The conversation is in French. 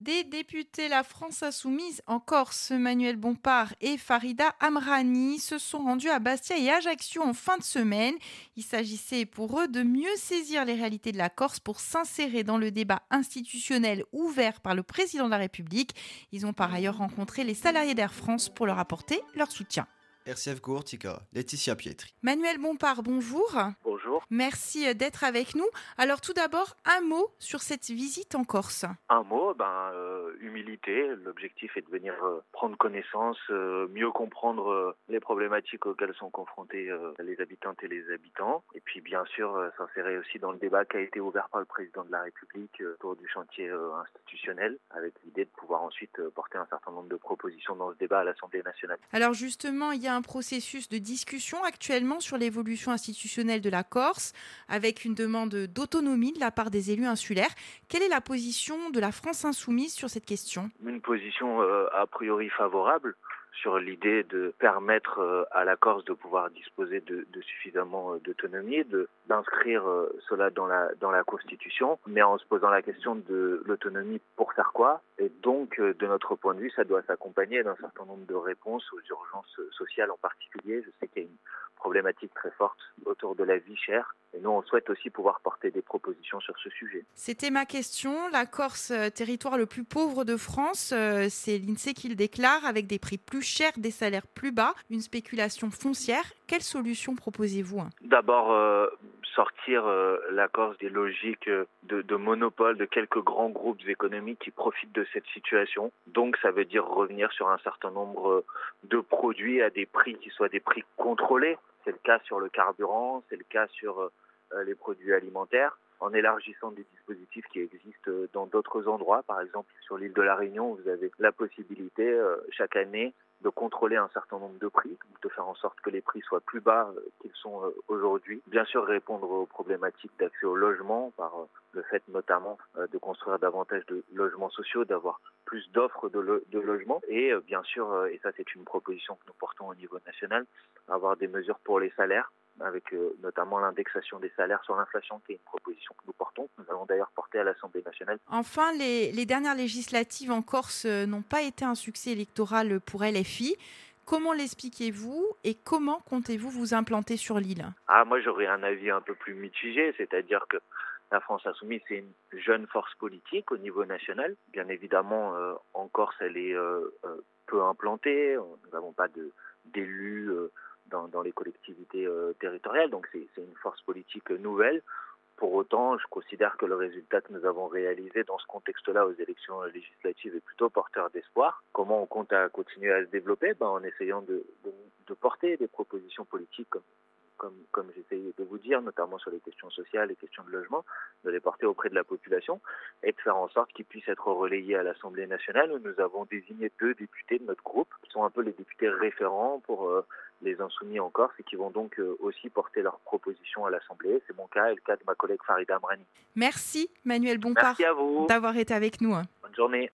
Des députés La France Insoumise en Corse, Manuel Bompard et Farida Amrani se sont rendus à Bastia et Ajaccio en fin de semaine. Il s'agissait pour eux de mieux saisir les réalités de la Corse pour s'insérer dans le débat institutionnel ouvert par le président de la République. Ils ont par ailleurs rencontré les salariés d'Air France pour leur apporter leur soutien. RCF Gourtica, Laetitia Pietri. Manuel Bompard, bonjour. Bonjour. Merci euh, d'être avec nous. Alors tout d'abord, un mot sur cette visite en Corse. Un mot, ben, euh, humilité. L'objectif est de venir euh, prendre connaissance, mieux comprendre les problématiques auxquelles sont confrontés les habitantes et les habitants. Et puis bien sûr, s'insérer aussi dans le débat qui a été ouvert par le président de la République autour du chantier institutionnel, avec l'idée de pouvoir ensuite porter un certain nombre de propositions dans ce débat à l'Assemblée nationale. Alors justement, il y a un processus de discussion actuellement sur l'évolution institutionnelle de la Corse, avec une demande d'autonomie de la part des élus insulaires. Quelle est la position de la France insoumise sur cette question? Une position euh, a priori favorable sur l'idée de permettre euh, à la Corse de pouvoir disposer de, suffisamment euh, d'autonomie, de d'inscrire cela dans la dans la Constitution, mais en se posant la question de l'autonomie pour faire quoi Et donc, de notre point de vue, ça doit s'accompagner d'un certain nombre de réponses aux urgences sociales en particulier. Je sais qu'il y a une problématique très forte autour de la vie chère. Et nous, on souhaite aussi pouvoir porter des propositions sur ce sujet. C'était ma question. La Corse, euh, territoire le plus pauvre de France, euh, c'est l'INSEE qui le déclare, avec des prix plus chers, des salaires plus bas, une spéculation foncière. Quelle solution proposez-vous hein? D'abord, euh, sortir la Corse des logiques de, de, monopole de quelques grands groupes économiques qui profitent de cette situation. Donc, ça veut dire revenir sur un certain nombre de produits à des prix qui soient des prix contrôlés. C'est le cas sur le carburant, c'est le cas sur les produits alimentaires en élargissant des dispositifs qui existent dans d'autres endroits. Par exemple, sur l'île de la Réunion, vous avez la possibilité euh, chaque année de contrôler un certain nombre de prix, de faire en sorte que les prix soient plus bas euh, qu'ils sont aujourd'hui. Bien sûr, répondre aux problématiques d'accès au logement par le fait notamment de construire davantage de logements sociaux, d'avoir plus d'offres de, de logements et bien sûr, et ça c'est une proposition que nous portons au niveau national, avoir des mesures pour les salaires avec euh, notamment l'indexation des salaires sur l'inflation, qui est une proposition que nous portons. Nous allons d'ailleurs porter à l'Assemblée nationale. Enfin, les, les dernières législatives en Corse euh, n'ont pas été un succès électoral pour LFI. Comment l'expliquez-vous et comment comptez-vous vous implanter sur l'île? Ah, moi j'aurais un avis un peu plus mitigé, c'est-à-dire que la France insoumise, c'est une jeune force politique au niveau national. Bien évidemment, euh, en Corse, elle est peu implantée. Nous n'avons pas d'élus dans, dans les collectivités euh, territoriales. Donc c'est une force politique nouvelle. Pour autant, je considère que le résultat que nous avons réalisé dans ce contexte-là aux élections législatives est plutôt porteur d'espoir. Comment on compte à continuer à se développer? Ben, En essayant de, de, de porter des propositions politiques comme comme, comme j'essayais de vous dire, notamment sur les questions sociales, les questions de logement, de les porter auprès de la population et de faire en sorte qu'ils puissent être relayés à l'Assemblée nationale où nous avons désigné deux députés de notre groupe sont un peu les députés référents pour euh, les insoumis en Corse et qui vont donc euh, aussi porter leurs propositions à l'Assemblée. C'est mon cas et le cas de ma collègue Farida Amrani. Merci Manuel Bompard d'avoir été avec nous. Hein. Bonne journée.